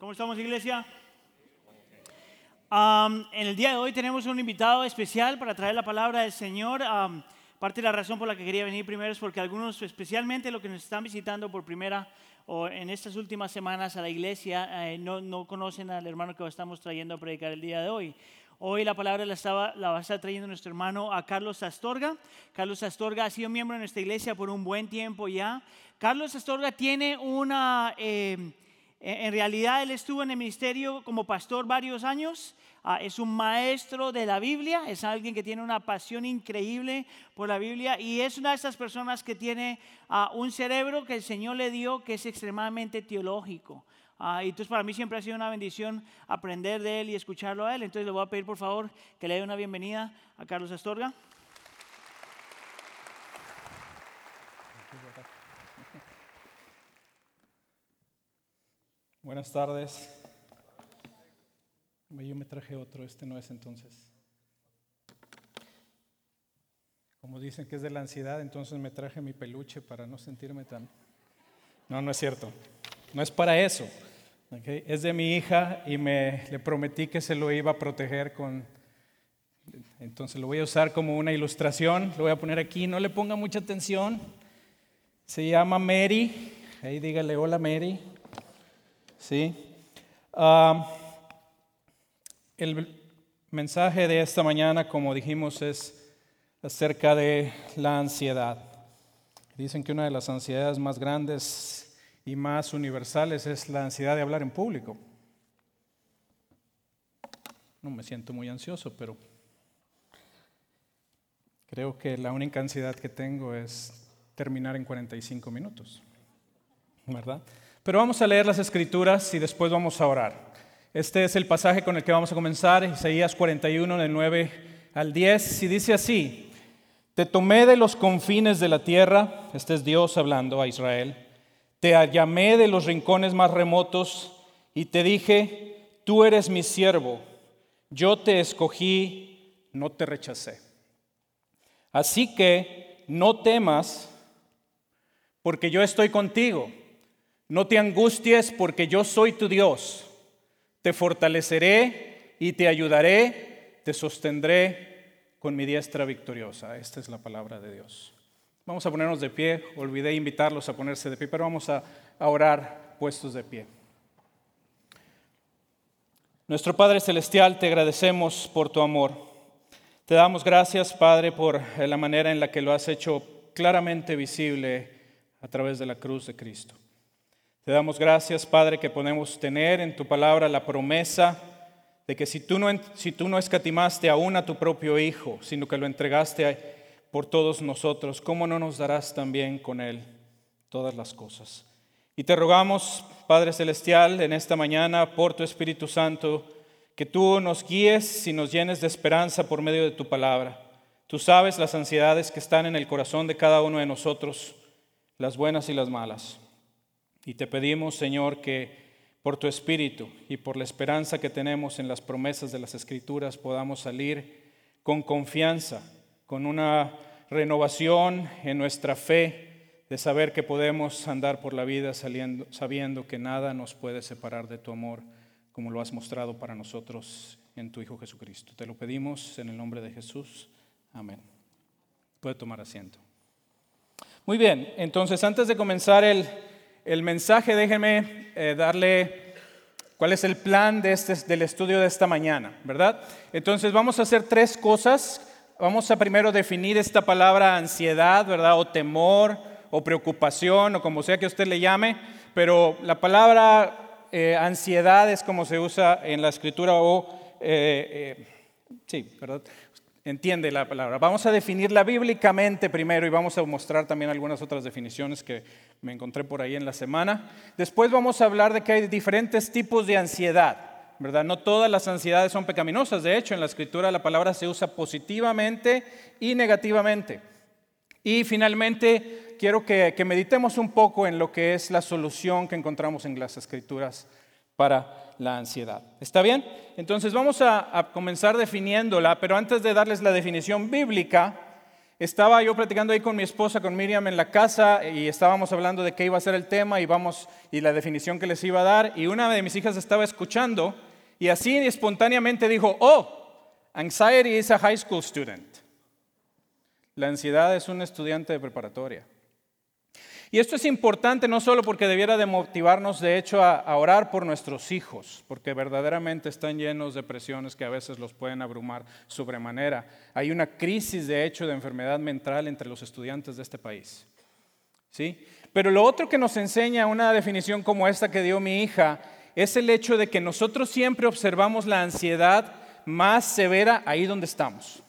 ¿Cómo estamos, iglesia? En el día de hoy tenemos un invitado especial para traer la palabra del Señor. Parte de la razón por la que quería venir primero es porque algunos, especialmente los que nos están visitando por primera o en estas últimas semanas a la iglesia, eh, no, no conocen al hermano que estamos trayendo a predicar el día de hoy. Hoy la palabra la, estaba, la va a estar trayendo nuestro hermano a Carlos Astorga. Carlos Astorga ha sido miembro de nuestra iglesia por un buen tiempo ya. Carlos Astorga tiene una... eh, en realidad él estuvo en el ministerio como pastor varios años. Ah, es un maestro de la Biblia, es alguien que tiene una pasión increíble por la Biblia y es una de esas personas que tiene ah, un cerebro que el Señor le dio que es extremadamente teológico. Ah, entonces para mí siempre ha sido una bendición aprender de él y escucharlo a él. Entonces le voy a pedir por favor que le dé una bienvenida a Carlos Astorga. Buenas tardes. Yo me traje otro, este no es entonces. Como dicen que es de la ansiedad, entonces me traje mi peluche para no sentirme tan... No, no es cierto. No es para eso. Es de mi hija y me le prometí que se lo iba a proteger con... Entonces lo voy a usar como una ilustración. Lo voy a poner aquí. No le ponga mucha atención. Se llama Mary. Ahí dígale hola Mary. ¿Sí? El mensaje de esta mañana, como dijimos, es acerca de la ansiedad. Dicen que una de las ansiedades más grandes y más universales es la ansiedad de hablar en público. No me siento muy ansioso, pero creo que la única ansiedad que tengo es terminar en 45 minutos, ¿verdad? Pero vamos a leer las escrituras y después vamos a orar. Este es el pasaje con el que vamos a comenzar, Isaías 41, del 9 al 10, y dice así, te tomé de los confines de la tierra, este es Dios hablando a Israel, te llamé de los rincones más remotos y te dije, tú eres mi siervo, yo te escogí, no te rechacé. Así que no temas, porque yo estoy contigo. No te angusties porque yo soy tu Dios. Te fortaleceré y te ayudaré, te sostendré con mi diestra victoriosa. Esta es la palabra de Dios. Vamos a ponernos de pie. Olvidé invitarlos a ponerse de pie, pero vamos a, orar puestos de pie. Nuestro Padre Celestial, te agradecemos por tu amor. Te damos gracias, Padre, por la manera en la que lo has hecho claramente visible a través de la cruz de Cristo. Te damos gracias, Padre, que podemos tener en tu palabra la promesa de que si tú no, si tú no escatimaste aún a tu propio Hijo, sino que lo entregaste por todos nosotros, ¿cómo no nos darás también con Él todas las cosas? Y te rogamos, Padre Celestial, en esta mañana, por tu Espíritu Santo, que tú nos guíes y nos llenes de esperanza por medio de tu palabra. Tú sabes las ansiedades que están en el corazón de cada uno de nosotros, las buenas y las malas. Y te pedimos, Señor, que por tu Espíritu y por la esperanza que tenemos en las promesas de las Escrituras podamos salir con confianza, con una renovación en nuestra fe de saber que podemos andar por la vida sabiendo que nada nos puede separar de tu amor, como lo has mostrado para nosotros en tu Hijo Jesucristo. Te lo pedimos en el nombre de Jesús. Amén. Puede tomar asiento. Muy bien, entonces antes de comenzar el, el mensaje, déjenme eh, darle cuál es el plan de este, del estudio de esta mañana, ¿verdad? Entonces vamos a hacer tres cosas. Vamos a primero definir esta palabra ansiedad, ¿verdad? O temor, o preocupación, o como sea que usted le llame, pero la palabra eh, ansiedad es como se usa en la escritura o... Eh, sí, ¿verdad? Entiende la palabra. Vamos a definirla bíblicamente primero y vamos a mostrar también algunas otras definiciones que me encontré por ahí en la semana. Después vamos a hablar de que hay diferentes tipos de ansiedad, ¿verdad? No todas las ansiedades son pecaminosas. De hecho, en la escritura la palabra se usa positivamente y negativamente. Y finalmente, quiero que, que meditemos un poco en lo que es la solución que encontramos en las escrituras para la ansiedad. ¿Está bien? Entonces vamos a, comenzar definiéndola, pero antes de darles la definición bíblica, estaba yo platicando ahí con mi esposa, con Miriam en la casa y estábamos hablando de qué iba a ser el tema y vamos y la definición que les iba a dar y una de mis hijas estaba escuchando y así espontáneamente dijo, "Oh, anxiety is a high school student." La ansiedad es un estudiante de preparatoria. Y esto es importante no solo porque debiera de motivarnos, de hecho, a, orar por nuestros hijos, porque verdaderamente están llenos de presiones que a veces los pueden abrumar sobremanera. Hay una crisis, de hecho, de enfermedad mental entre los estudiantes de este país. ¿Sí? Pero lo otro que nos enseña una definición como esta que dio mi hija es el hecho de que nosotros siempre observamos la ansiedad más severa ahí donde estamos.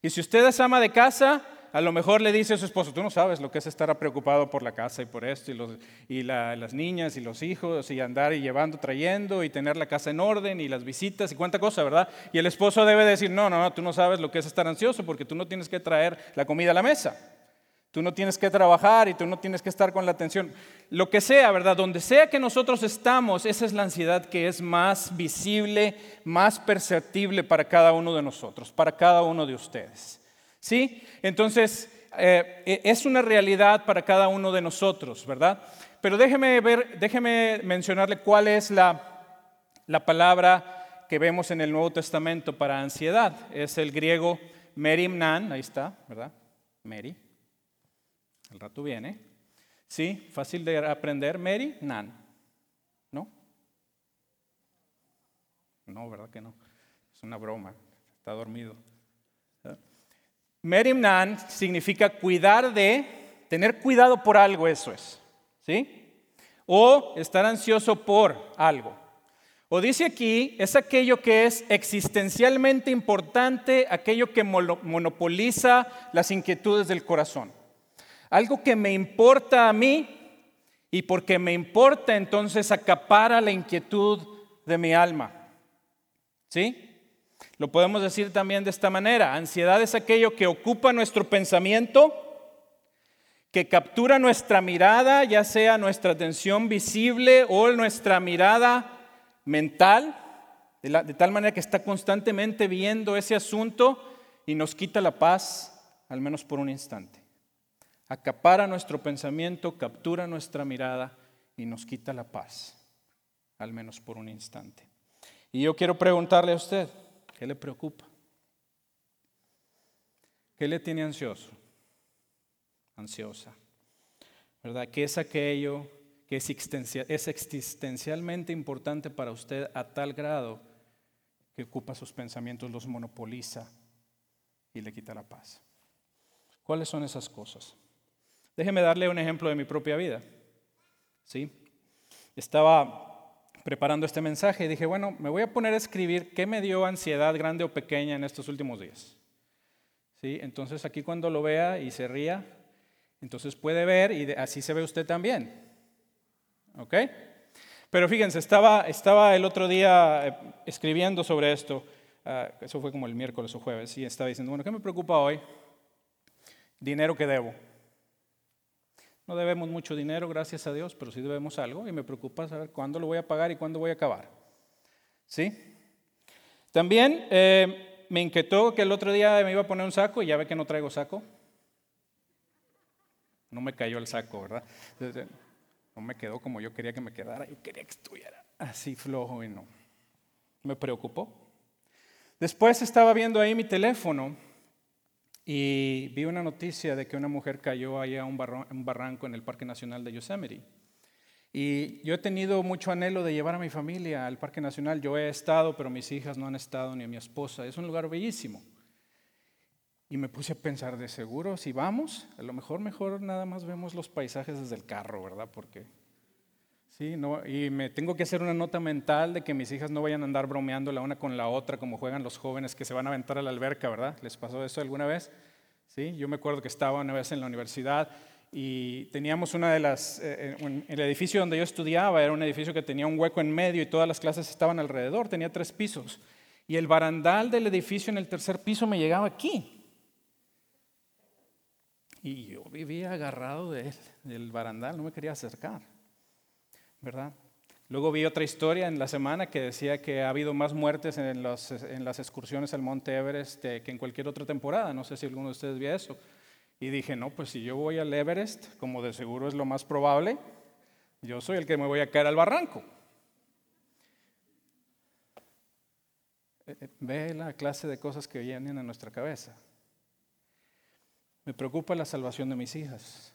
Y si usted es ama de casa, a lo mejor le dice a su esposo, tú no sabes lo que es estar preocupado por la casa y por esto, y, las niñas y los hijos, y andar y llevando, trayendo, y tener la casa en orden, y las visitas, y cuánta cosa, ¿verdad? Y el esposo debe decir, no, no, no, tú no sabes lo que es estar ansioso, porque tú no tienes que traer la comida a la mesa. Tú no tienes que trabajar y tú no tienes que estar con la atención. Lo que sea, ¿verdad? Donde sea que nosotros estamos, esa es la ansiedad que es más visible, más perceptible para cada uno de nosotros, para cada uno de ustedes. ¿Sí? Entonces, eh, e, es una realidad para cada uno de nosotros, ¿verdad? Pero déjeme, ver, déjeme mencionarle cuál es la, la palabra que vemos en el Nuevo Testamento para ansiedad. Es el griego merimnan, ahí está, ¿verdad? Meri. El rato viene. Sí, fácil de aprender. Meri, nan. ¿No? No, ¿verdad que no? Es una broma. Está dormido. Merimnan significa cuidar de, tener cuidado por algo, eso es. ¿Sí? O estar ansioso por algo. O dice aquí, es aquello que es existencialmente importante, aquello que monopoliza las inquietudes del corazón. Algo que me importa a mí y porque me importa entonces acapara la inquietud de mi alma. ¿Sí? Lo podemos decir también de esta manera. Ansiedad es aquello que ocupa nuestro pensamiento, que captura nuestra mirada, ya sea nuestra atención visible o nuestra mirada mental, de, tal manera que está constantemente viendo ese asunto y nos quita la paz, al menos por un instante. Acapara nuestro pensamiento, captura nuestra mirada y nos quita la paz, al menos por un instante. Y yo quiero preguntarle a usted, ¿Qué le preocupa? ¿Qué le tiene ansioso? Ansiosa. ¿Verdad? ¿Qué es aquello que es, es existencialmente importante para usted a tal grado que ocupa sus pensamientos, los monopoliza y le quita la paz? ¿Cuáles son esas cosas? Déjeme darle un ejemplo de mi propia vida. ¿Sí? Estaba preparando este mensaje dije, bueno, me voy a poner a escribir qué me dio ansiedad grande o pequeña en estos últimos días. ¿Sí? Entonces aquí cuando lo vea y se ría, entonces puede ver y así se ve usted también. ¿Ok? Pero fíjense, estaba, estaba el otro día eh, escribiendo sobre esto, ah, eso fue como el miércoles o jueves, y estaba diciendo, bueno, ¿qué me preocupa hoy? Dinero que debo. No debemos mucho dinero, gracias a Dios, pero sí debemos algo y me preocupa saber cuándo lo voy a pagar y cuándo voy a acabar. ¿Sí? También eh, me inquietó que el otro día me iba a poner un saco y ya ve que no traigo saco. No me cayó el saco, ¿verdad? No me quedó como yo quería que me quedara. Yo quería que estuviera así flojo y no. Me preocupó. Después estaba viendo ahí mi teléfono y vi una noticia de que una mujer cayó ahí a un, barranco en el Parque Nacional de Yosemite. Y yo he tenido mucho anhelo de llevar a mi familia al Parque Nacional. Yo he estado, pero mis hijas no han estado, ni a mi esposa. Es un lugar bellísimo. Y me puse a pensar, de seguro, si vamos, a lo mejor, mejor nada más vemos los paisajes desde el carro, ¿verdad? Porque, sí, no, y me tengo que hacer una nota mental de que mis hijas no vayan a andar bromeando la una con la otra como juegan los jóvenes que se van a aventar a la alberca, ¿verdad? ¿Les pasó eso alguna vez? Sí, yo me acuerdo que estaba una vez en la universidad y teníamos una de las, eh, eh, el edificio donde yo estudiaba era un edificio que tenía un hueco en medio y todas las clases estaban alrededor, tenía tres pisos. Y el barandal del edificio en el tercer piso me llegaba aquí. Y yo vivía agarrado de él, del barandal, no me quería acercar, ¿verdad? Luego vi otra historia en la semana que decía que ha habido más muertes en, las excursiones al Monte Everest que en cualquier otra temporada. No sé si alguno de ustedes vio eso. Y dije, no, pues si yo voy al Everest, como de seguro es lo más probable, yo soy el que me voy a caer al barranco. Eh, eh, ve la clase de cosas que vienen a nuestra cabeza. Me preocupa la salvación de mis hijas.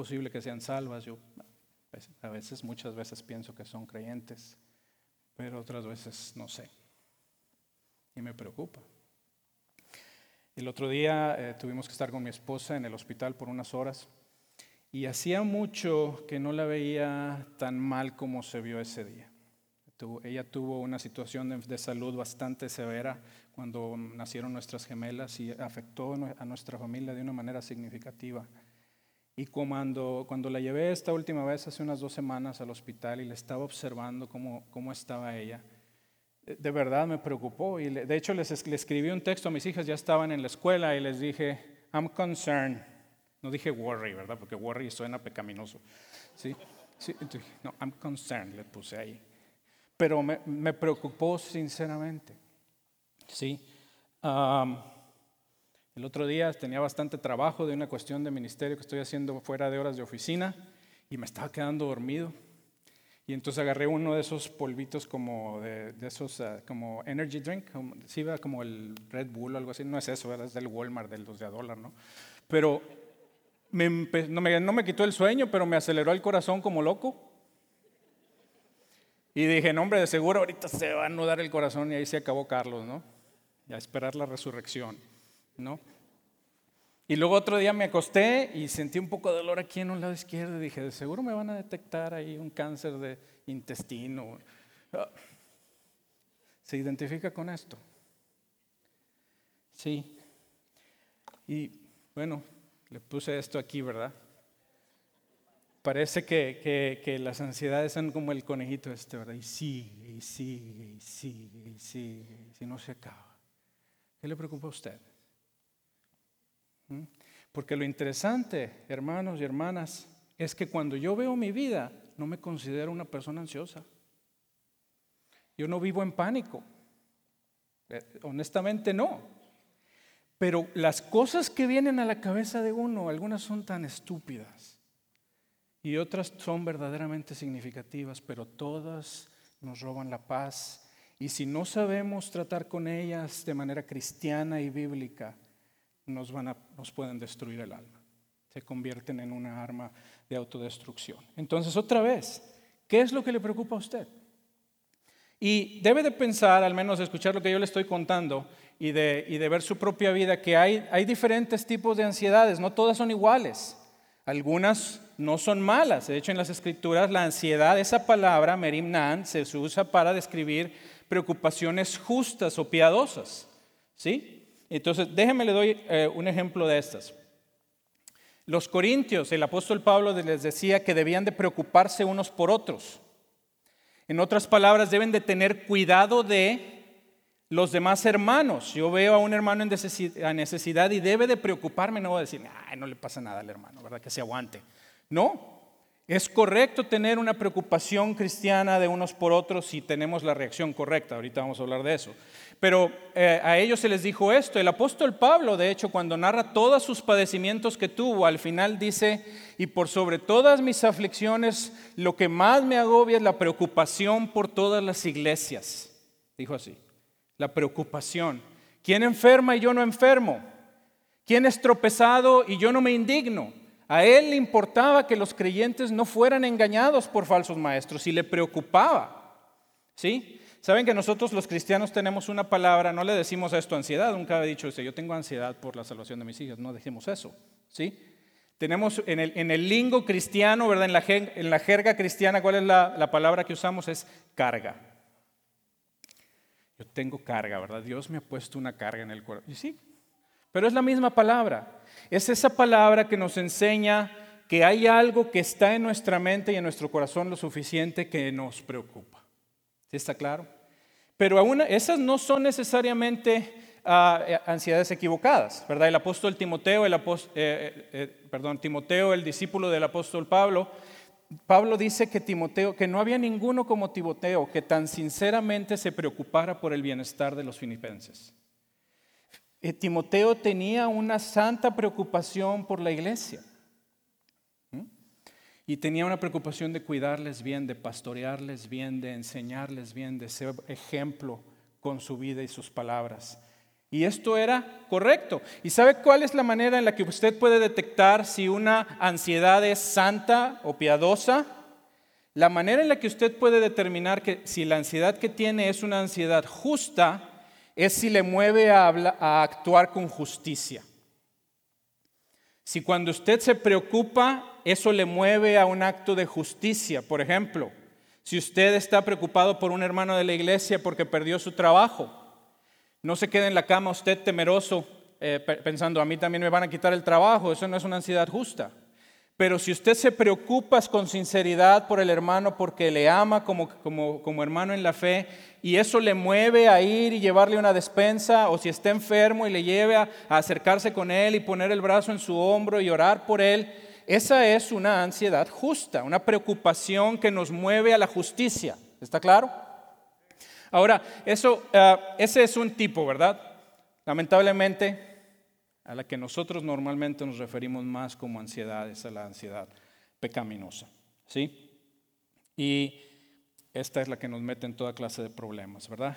Posible que sean salvas. Yo a veces, muchas veces pienso que son creyentes, pero otras veces no sé. Y me preocupa. El otro día eh, tuvimos que estar con mi esposa en el hospital por unas horas y hacía mucho que no la veía tan mal como se vio ese día. ella tuvo una situación de, salud bastante severa cuando nacieron nuestras gemelas y afectó a nuestra familia de una manera significativa. Y cuando, cuando la llevé esta última vez, hace unas dos semanas, al hospital y le estaba observando cómo, cómo estaba ella, de verdad me preocupó. Y de hecho les, le escribí un texto a mis hijas, ya estaban en la escuela, y les dije, I'm concerned. No dije worry, ¿verdad? Porque worry suena pecaminoso. ¿Sí? sí no, I'm concerned, le puse ahí. Pero me, me preocupó sinceramente. ¿Sí? El otro día tenía bastante trabajo de una cuestión de ministerio que estoy haciendo fuera de horas de oficina y me estaba quedando dormido. Y entonces agarré uno de esos polvitos como de, esos, ah, como energy drink, como, sí, como el Red Bull o algo así. No es eso, es del Walmart, de los de a dólar, ¿no? Pero me, no, me, no me quitó el sueño, pero me aceleró el corazón como loco. Y dije, no, hombre, de seguro ahorita se va a anudar el corazón y ahí se acabó Carlos, ¿no? Y a esperar la resurrección, ¿no? Y luego otro día me acosté y sentí un poco de dolor aquí en un lado izquierdo dije, de seguro me van a detectar ahí un cáncer de intestino. Ah, ¿Se identifica con esto? Sí. Y bueno, le puse esto aquí, ¿verdad? Parece que, que, las ansiedades son como el conejito este, ¿verdad? Y sigue, y sigue, y sigue, y sigue, y si no se acaba. ¿Qué le preocupa a usted? Porque lo interesante, hermanos y hermanas, es que cuando yo veo mi vida, no me considero una persona ansiosa. Yo no vivo en pánico. Eh, honestamente no. Pero las cosas que vienen a la cabeza de uno, algunas son tan estúpidas y otras son verdaderamente significativas, pero todas nos roban la paz. Y si no sabemos tratar con ellas de manera cristiana y bíblica, nos, van a, nos pueden destruir el alma. Se convierten en una arma de autodestrucción. Entonces, otra vez, ¿qué es lo que le preocupa a usted? Y debe de pensar, al menos escuchar lo que yo le estoy contando y de, y de ver su propia vida, que hay, hay diferentes tipos de ansiedades, no todas son iguales. Algunas no son malas. De hecho, en las escrituras la ansiedad, esa palabra, merimnan, se usa para describir preocupaciones justas o piadosas. ¿Sí? Entonces, déjenme le doy eh, un ejemplo de estas. Los corintios, el apóstol Pablo les decía que debían de preocuparse unos por otros. En otras palabras, deben de tener cuidado de los demás hermanos. Yo veo a un hermano en necesidad y debe de preocuparme, no voy a decir, Ay, no le pasa nada al hermano, ¿verdad? Que se aguante. No, es correcto tener una preocupación cristiana de unos por otros si tenemos la reacción correcta. Ahorita vamos a hablar de eso. Pero eh, a ellos se les dijo esto. El apóstol Pablo, de hecho, cuando narra todos sus padecimientos que tuvo, al final dice, y por sobre todas mis aflicciones, lo que más me agobia es la preocupación por todas las iglesias. Dijo así, la preocupación. ¿Quién enferma y yo no enfermo? ¿Quién es tropezado y yo no me indigno? A él le importaba que los creyentes no fueran engañados por falsos maestros y le preocupaba. ¿Sí? Saben que nosotros los cristianos tenemos una palabra, no le decimos a esto ansiedad, nunca he dicho, yo tengo ansiedad por la salvación de mis hijas, no decimos eso, ¿sí? Tenemos en el, lingo cristiano, ¿verdad? En la, en la jerga cristiana, ¿cuál es la, la palabra que usamos? Es carga. Yo tengo carga, ¿verdad? Dios me ha puesto una carga en el cuerpo. Y sí, pero es la misma palabra. Es esa palabra que nos enseña que hay algo que está en nuestra mente y en nuestro corazón lo suficiente que nos preocupa. ¿Sí está claro? Pero aún esas no son necesariamente ah, eh, ansiedades equivocadas, ¿verdad? El apóstol Timoteo, el eh, eh, Timoteo, el discípulo del apóstol Pablo, Pablo dice que Timoteo, que no había ninguno como Timoteo que tan sinceramente se preocupara por el bienestar de los filipenses. Timoteo tenía una santa preocupación por la iglesia. Y tenía una preocupación de cuidarles bien, de pastorearles bien, de enseñarles bien, de ser ejemplo con su vida y sus palabras. Y esto era correcto. ¿Y sabe cuál es la manera en la que usted puede detectar si una ansiedad es santa o piadosa? La manera en la que usted puede determinar que si la ansiedad que tiene es una ansiedad justa es si le mueve a, a actuar con justicia. Si cuando usted se preocupa, eso le mueve a un acto de justicia. Por ejemplo, si usted está preocupado por un hermano de la iglesia porque perdió su trabajo, no se quede en la cama usted temeroso eh, pensando, a mí también me van a quitar el trabajo, eso no es una ansiedad justa. Pero si usted se preocupa con sinceridad por el hermano porque le ama como, como, como, hermano en la fe y eso le mueve a ir y llevarle una despensa o si está enfermo y le lleve a, acercarse con él y poner el brazo en su hombro y orar por él, esa es una ansiedad justa, una preocupación que nos mueve a la justicia. ¿Está claro? Ahora, eso, eh, ese es un tipo, ¿verdad? Lamentablemente, a la que nosotros normalmente nos referimos más como ansiedad, es a la ansiedad pecaminosa, ¿sí? Y esta es la que nos mete en toda clase de problemas, ¿verdad?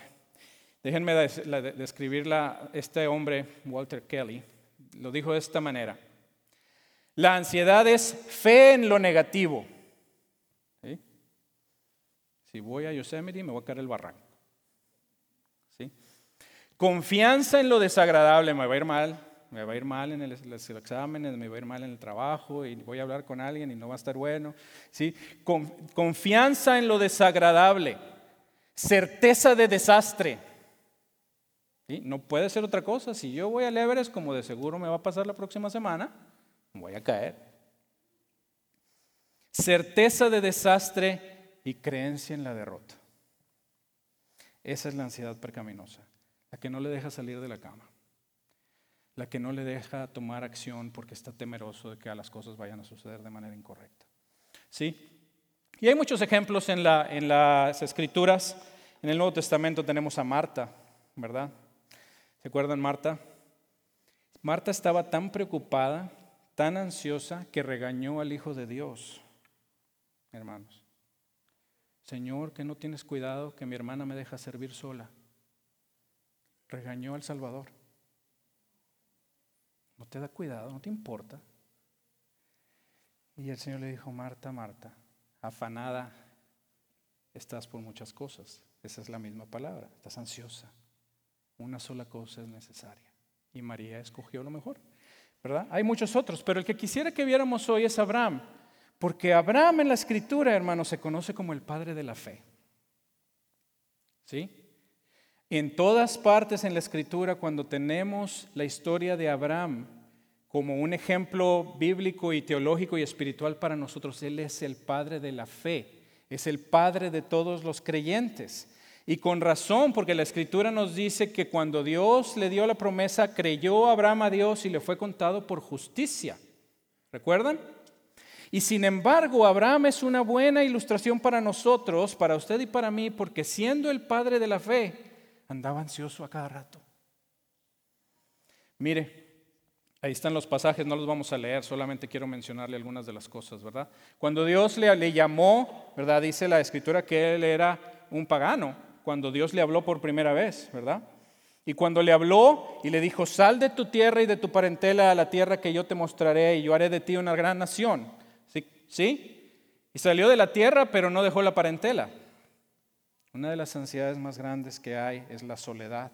Déjenme describirla, este hombre, Walter Kelly, lo dijo de esta manera. La ansiedad es fe en lo negativo. Si voy a Yosemite me voy a caer el barranco. Confianza en lo desagradable, me va a ir mal, me va a ir mal en los exámenes, me va a ir mal en el trabajo y voy a hablar con alguien y no va a estar bueno. ¿sí? confianza en lo desagradable, certeza de desastre. No puede ser otra cosa. Si yo voy al Everest, como de seguro me va a pasar la próxima semana, voy a caer. Certeza de desastre y creencia en la derrota. Esa es la ansiedad percaminosa la que no le deja salir de la cama, la que no le deja tomar acción porque está temeroso de que las cosas vayan a suceder de manera incorrecta. ¿Sí? Y hay muchos ejemplos en, en las escrituras. En el Nuevo Testamento tenemos a Marta, ¿verdad? ¿Se acuerdan Marta? Marta estaba tan preocupada, tan ansiosa, que regañó al Hijo de Dios, hermanos. Señor, que no tienes cuidado, que mi hermana me deja servir sola regañó al Salvador. No te da cuidado, no te importa. Y el Señor le dijo, Marta, Marta, afanada estás por muchas cosas. Esa es la misma palabra, estás ansiosa. Una sola cosa es necesaria. Y María escogió lo mejor, ¿verdad? Hay muchos otros, pero el que quisiera que viéramos hoy es Abraham, porque Abraham en la escritura, hermano, se conoce como el padre de la fe. ¿Sí? En todas partes en la escritura, cuando tenemos la historia de Abraham como un ejemplo bíblico y teológico y espiritual para nosotros, Él es el Padre de la fe, es el Padre de todos los creyentes. Y con razón, porque la escritura nos dice que cuando Dios le dio la promesa, creyó Abraham a Dios y le fue contado por justicia. ¿Recuerdan? Y sin embargo, Abraham es una buena ilustración para nosotros, para usted y para mí, porque siendo el Padre de la fe, andaba ansioso a cada rato. Mire, ahí están los pasajes, no los vamos a leer, solamente quiero mencionarle algunas de las cosas, ¿verdad? Cuando Dios le, llamó, ¿verdad? Dice la escritura que él era un pagano, cuando Dios le habló por primera vez, ¿verdad? Y cuando le habló y le dijo, sal de tu tierra y de tu parentela a la tierra que yo te mostraré y yo haré de ti una gran nación. ¿Sí? ¿Sí? Y salió de la tierra, pero no dejó la parentela. Una de las ansiedades más grandes que hay es la soledad.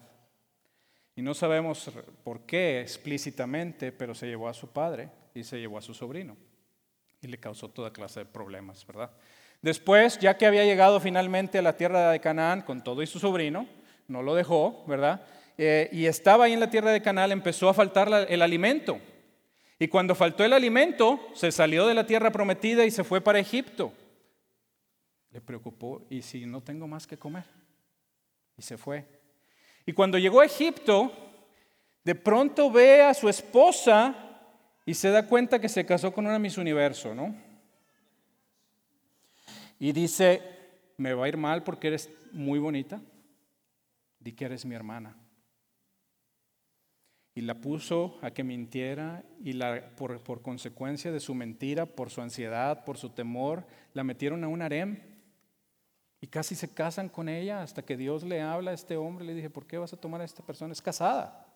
Y no sabemos por qué explícitamente, pero se llevó a su padre y se llevó a su sobrino. Y le causó toda clase de problemas, ¿verdad? Después, ya que había llegado finalmente a la tierra de Canaán con todo y su sobrino, no lo dejó, ¿verdad? Eh, y estaba ahí en la tierra de Canaán, empezó a faltar el alimento. Y cuando faltó el alimento, se salió de la tierra prometida y se fue para Egipto. Le preocupó, ¿y si no tengo más que comer? Y se fue. Y cuando llegó a Egipto, de pronto ve a su esposa y se da cuenta que se casó con una Miss Universo, ¿no? Y dice, me va a ir mal porque eres muy bonita. Di que eres mi hermana. Y la puso a que mintiera y la, por, por consecuencia de su mentira, por su ansiedad, por su temor, la metieron a un harem y casi se casan con ella hasta que Dios le habla a este hombre. Le dije, ¿por qué vas a tomar a esta persona? Es casada.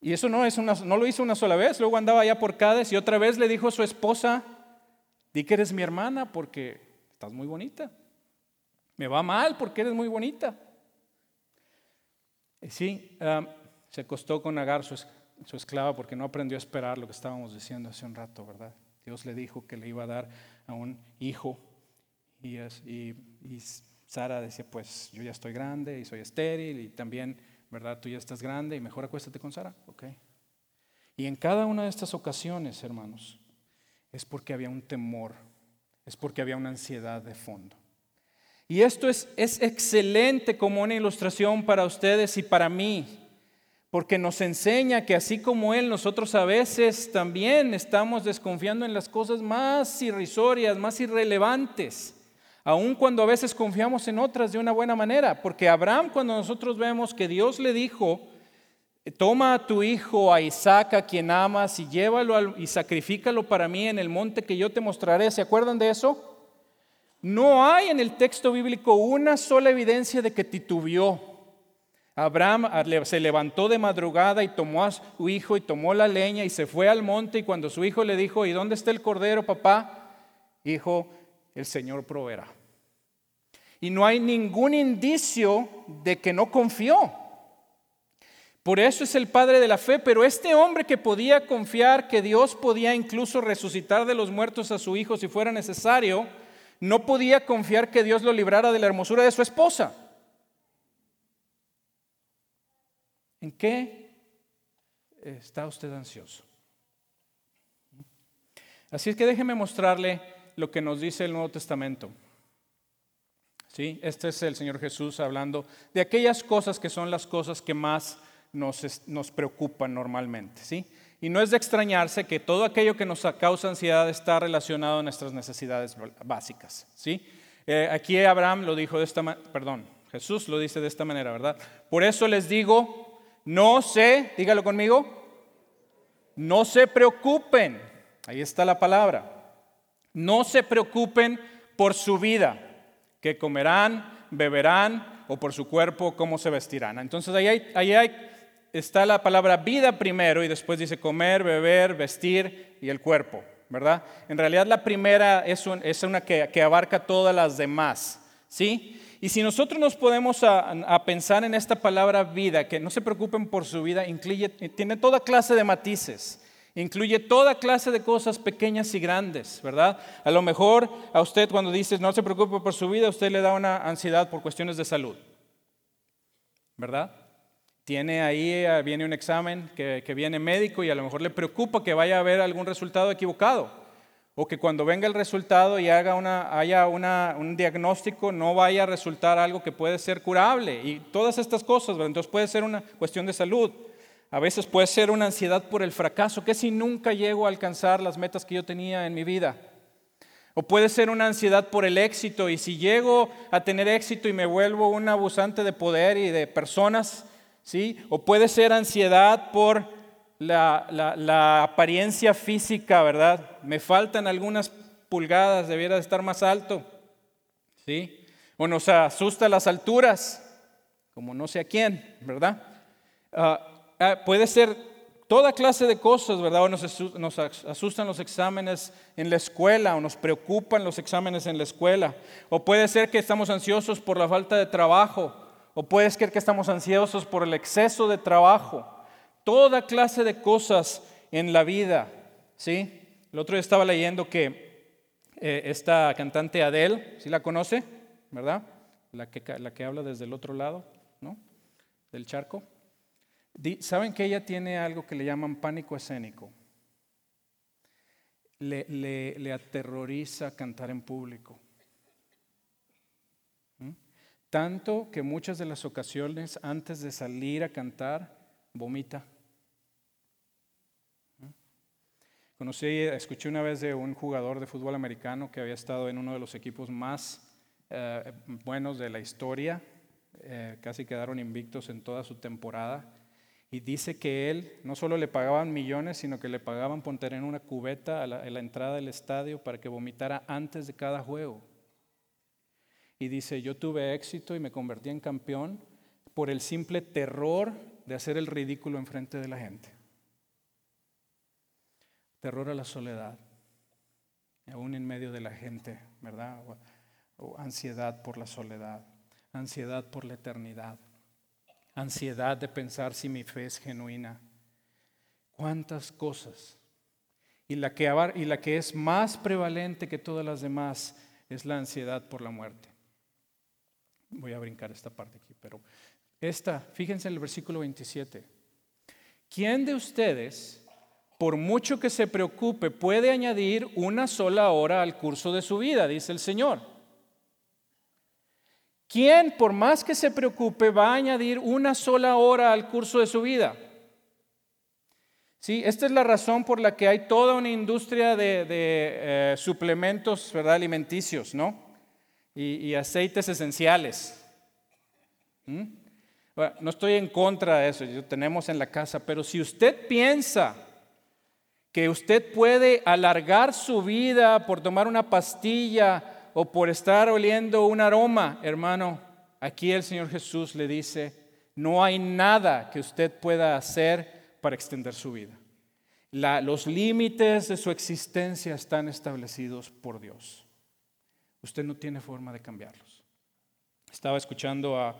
Y eso no, es una, no lo hizo una sola vez. Luego andaba allá por Cádiz y otra vez le dijo a su esposa, di que eres mi hermana porque estás muy bonita. Me va mal porque eres muy bonita. Y sí, se acostó con Agar, su, su esclava, porque no aprendió a esperar lo que estábamos diciendo hace un rato, ¿verdad? Dios le dijo que le iba a dar a un hijo y, Sara decía, pues yo ya estoy grande y soy estéril y también, ¿verdad? Tú ya estás grande y mejor acuéstate con Sara, ¿ok? Y en cada una de estas ocasiones, hermanos, es porque había un temor, es porque había una ansiedad de fondo. Y esto es, es excelente como una ilustración para ustedes y para mí, porque nos enseña que así como Él, nosotros a veces también estamos desconfiando en las cosas más irrisorias, más irrelevantes aun cuando a veces confiamos en otras de una buena manera, porque Abraham cuando nosotros vemos que Dios le dijo, toma a tu hijo, a Isaac, a quien amas, y llévalo y sacrifícalo para mí en el monte que yo te mostraré, ¿se acuerdan de eso? No hay en el texto bíblico una sola evidencia de que titubeó. Abraham se levantó de madrugada y tomó a su hijo y tomó la leña y se fue al monte y cuando su hijo le dijo, ¿y dónde está el cordero, papá? Hijo, el Señor proveerá. Y no hay ningún indicio de que no confió. Por eso es el padre de la fe, pero este hombre que podía confiar que Dios podía incluso resucitar de los muertos a su hijo si fuera necesario, no podía confiar que Dios lo librara de la hermosura de su esposa. ¿En qué está usted ansioso? Así es que déjeme mostrarle lo que nos dice el Nuevo Testamento. ¿Sí? Este es el Señor Jesús hablando de aquellas cosas que son las cosas que más nos, nos preocupan normalmente. ¿sí? Y no es de extrañarse que todo aquello que nos causa ansiedad está relacionado a nuestras necesidades básicas. ¿sí? Eh, aquí Abraham lo dijo de esta manera, perdón, Jesús lo dice de esta manera, ¿verdad? Por eso les digo, no se, dígalo conmigo, no se preocupen. Ahí está la palabra. No se preocupen por su vida, que comerán, beberán, o por su cuerpo, cómo se vestirán. Entonces ahí, hay, está la palabra vida primero y después dice comer, beber, vestir y el cuerpo, ¿verdad? En realidad la primera es, una que, abarca todas las demás, ¿sí? Y si nosotros nos podemos a, pensar en esta palabra vida, que no se preocupen por su vida, incluye, tiene toda clase de matices. Incluye toda clase de cosas pequeñas y grandes, ¿verdad? A lo mejor a usted cuando dices no se preocupe por su vida, usted le da una ansiedad por cuestiones de salud, ¿verdad? Tiene ahí, eh, viene un examen que, viene médico y a lo mejor le preocupa que vaya a haber algún resultado equivocado o que cuando venga el resultado y haga una, haya un diagnóstico no vaya a resultar algo que puede ser curable y todas estas cosas, entonces puede ser una cuestión de salud. A veces puede ser una ansiedad por el fracaso, que si nunca llego a alcanzar las metas que yo tenía en mi vida. O puede ser una ansiedad por el éxito y si llego a tener éxito y me vuelvo un abusante de poder y de personas, ¿sí? O puede ser ansiedad por la, apariencia física, ¿verdad? Me faltan algunas pulgadas, debiera de estar más alto, ¿sí? O nos asusta las alturas, como no sé a quién, ¿verdad? Ah, puede ser toda clase de cosas, ¿verdad? O nos, asustan los exámenes en la escuela, o nos preocupan los exámenes en la escuela. O puede ser que estamos ansiosos por la falta de trabajo. O puede ser que estamos ansiosos por el exceso de trabajo. Toda clase de cosas en la vida, ¿sí? El otro día estaba leyendo que eh, esta cantante Adele, ¿sí la conoce? ¿Verdad? La que, la que habla desde el otro lado, ¿no? Del charco. ¿Saben que ella tiene algo que le llaman pánico escénico? Le, aterroriza cantar en público. ¿Mm? Tanto que muchas de las ocasiones antes de salir a cantar, vomita. ¿Mm? Conocí, escuché una vez de un jugador de fútbol americano que había estado en uno de los equipos más eh, buenos de la historia, eh, casi quedaron invictos en toda su temporada. Y dice que él no solo le pagaban millones, sino que le pagaban por tener una cubeta a la, entrada del estadio para que vomitara antes de cada juego. Y dice, yo tuve éxito y me convertí en campeón por el simple terror de hacer el ridículo enfrente de la gente terror a la soledad, aún en medio de la gente, ¿verdad? O, ansiedad por la soledad, ansiedad por la eternidad, ansiedad de pensar si mi fe es genuina. ¿Cuántas cosas? Y la que, y la que es más prevalente que todas las demás es la ansiedad por la muerte. Voy a brincar esta parte aquí, pero esta, fíjense en el versículo 27. ¿Quién de ustedes por mucho que se preocupe, puede añadir una sola hora al curso de su vida, dice el Señor. ¿Quién, por más que se preocupe, va a añadir una sola hora al curso de su vida? Sí, esta es la razón por la que hay toda una industria de, eh, suplementos ¿verdad? alimenticios, ¿no? Y, aceites esenciales. ¿Mm? no estoy en contra de eso, lo tenemos en la casa, pero si usted piensa que usted puede alargar su vida por tomar una pastilla o por estar oliendo un aroma, hermano, aquí el Señor Jesús le dice, no hay nada que usted pueda hacer para extender su vida. los límites de su existencia están establecidos por Dios. Usted no tiene forma de cambiarlos. Estaba escuchando a,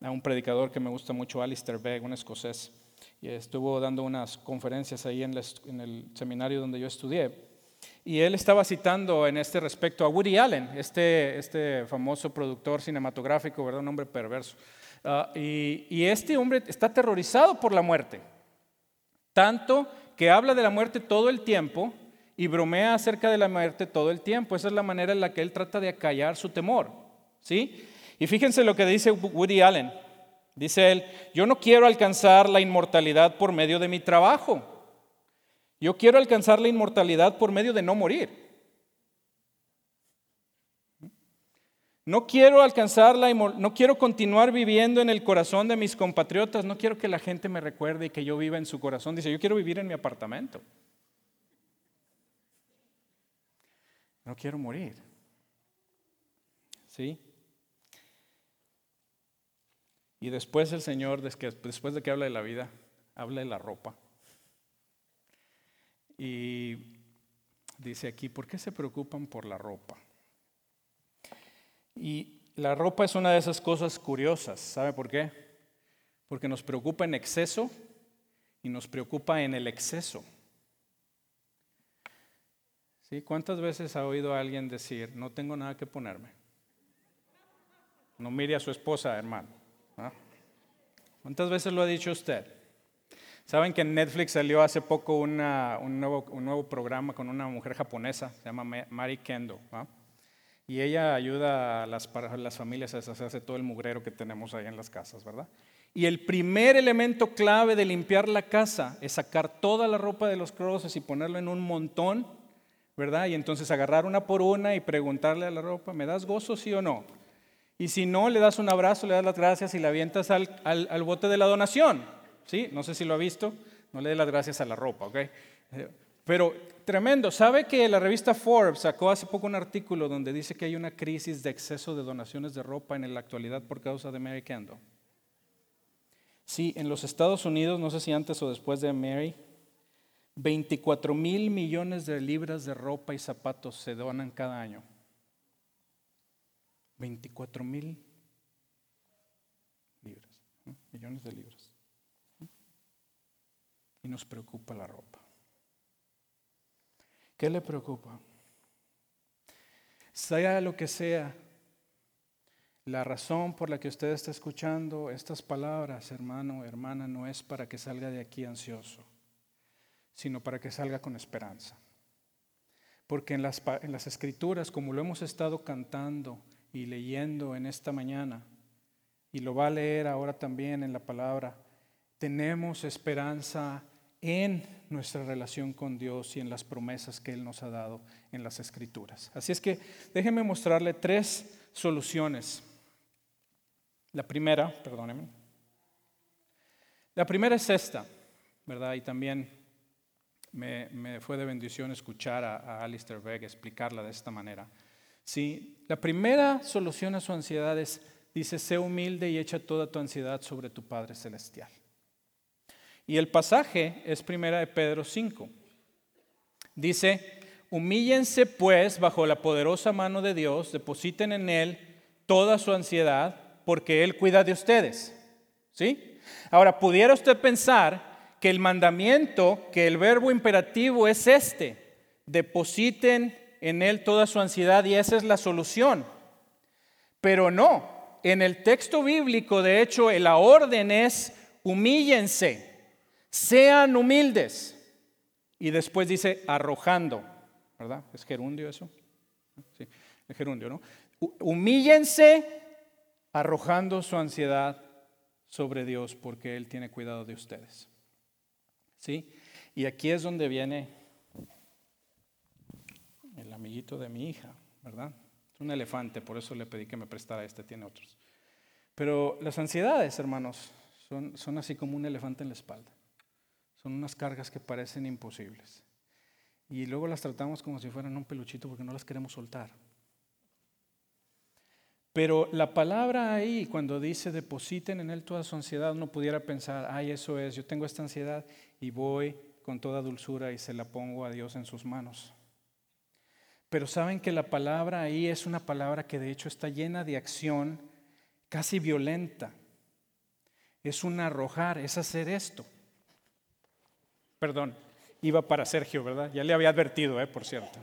un predicador que me gusta mucho, Alistair Begg, un escocés y estuvo dando unas conferencias ahí en, el seminario donde yo estudié. Y él estaba citando en este respecto a Woody Allen, este, este famoso productor cinematográfico, ¿verdad? un hombre perverso. Ah, y, este hombre está aterrorizado por la muerte, tanto que habla de la muerte todo el tiempo y bromea acerca de la muerte todo el tiempo. Esa es la manera en la que él trata de acallar su temor. ¿sí? Y fíjense lo que dice Woody Allen. Dice él, yo no quiero alcanzar la inmortalidad por medio de mi trabajo. Yo quiero alcanzar la inmortalidad por medio de no morir. No quiero alcanzar la no quiero continuar viviendo en el corazón de mis compatriotas, no quiero que la gente me recuerde y que yo viva en su corazón. Dice, yo quiero vivir en mi apartamento. No quiero morir. ¿Sí? Y después el Señor, después de que habla de la vida, habla de la ropa. Y dice aquí, ¿por qué se preocupan por la ropa? Y la ropa es una de esas cosas curiosas, ¿sabe por qué? Porque nos preocupa en exceso y nos preocupa en el exceso. ¿Sí? ¿Cuántas veces ha oído a alguien decir, no tengo nada que ponerme? No mire a su esposa, hermano. ¿Cuántas veces lo ha dicho usted? Saben que en Netflix salió hace poco un, nuevo, un, nuevo, programa con una mujer japonesa, se llama Mari Kendo. Y ella ayuda a las, las familias a deshacerse todo el mugrero que tenemos ahí en las casas, ¿verdad? Y el primer elemento clave de limpiar la casa es sacar toda la ropa de los closets y ponerlo en un montón, ¿verdad? Y entonces agarrar una por una y preguntarle a la ropa, ¿me das gozo sí o no? Y si no, le das un abrazo, le das las gracias y le avientas al, al, bote de la donación. ¿Sí? No sé si lo ha visto. No le dé las gracias a la ropa, ¿ok? Eh, pero tremendo. ¿Sabe que la revista Forbes sacó hace poco un artículo donde dice que hay una crisis de exceso de donaciones de ropa en la actualidad por causa de Mary Kendall? Sí, en los Estados Unidos, no sé si antes o después de Mary, 24 mil millones de libras de ropa y zapatos se donan cada año. 24 mil libras, millones de libras. Y nos preocupa la ropa. ¿Qué le preocupa? Sea lo que sea, la razón por la que usted está escuchando estas palabras, hermano, hermana, no es para que salga de aquí ansioso, sino para que salga con esperanza. Porque en las, en las escrituras, como lo hemos estado cantando, y leyendo en esta mañana, y lo va a leer ahora también en la palabra, tenemos esperanza en nuestra relación con Dios y en las promesas que Él nos ha dado en las Escrituras. Así es que déjenme mostrarle tres soluciones. La primera, perdónenme. La primera es esta, ¿verdad? Y también me, fue de bendición escuchar a, a Alistair Begg explicarla de esta manera. Sí, la primera solución a su ansiedad es, dice, sé humilde y echa toda tu ansiedad sobre tu Padre Celestial. Y el pasaje es primera de Pedro 5. Dice, humíllense pues bajo la poderosa mano de Dios, depositen en Él toda su ansiedad, porque Él cuida de ustedes. ¿Sí? Ahora, pudiera usted pensar que el mandamiento, que el verbo imperativo es este, depositen en Él toda su ansiedad y esa es la solución. Pero no, en el texto bíblico, de hecho, la orden es humíllense, sean humildes. Y después dice arrojando, ¿verdad? ¿Es gerundio eso? Sí, es gerundio, ¿no? Humíllense arrojando su ansiedad sobre Dios porque Él tiene cuidado de ustedes. ¿Sí? Y aquí es donde viene el amiguito de mi hija, ¿verdad? Es un elefante, por eso le pedí que me prestara este, tiene otros. Pero las ansiedades, hermanos, son, son así como un elefante en la espalda. Son unas cargas que parecen imposibles. Y luego las tratamos como si fueran un peluchito porque no las queremos soltar. Pero la palabra ahí, cuando dice depositen en Él toda su ansiedad, uno pudiera pensar, ay, eso es, yo tengo esta ansiedad y voy con toda dulzura y se la pongo a Dios en sus manos. Pero saben que la palabra ahí es una palabra que de hecho está llena de acción casi violenta. Es un arrojar, es hacer esto. Perdón, iba para Sergio, ¿verdad? Ya le había advertido, ¿eh? por cierto.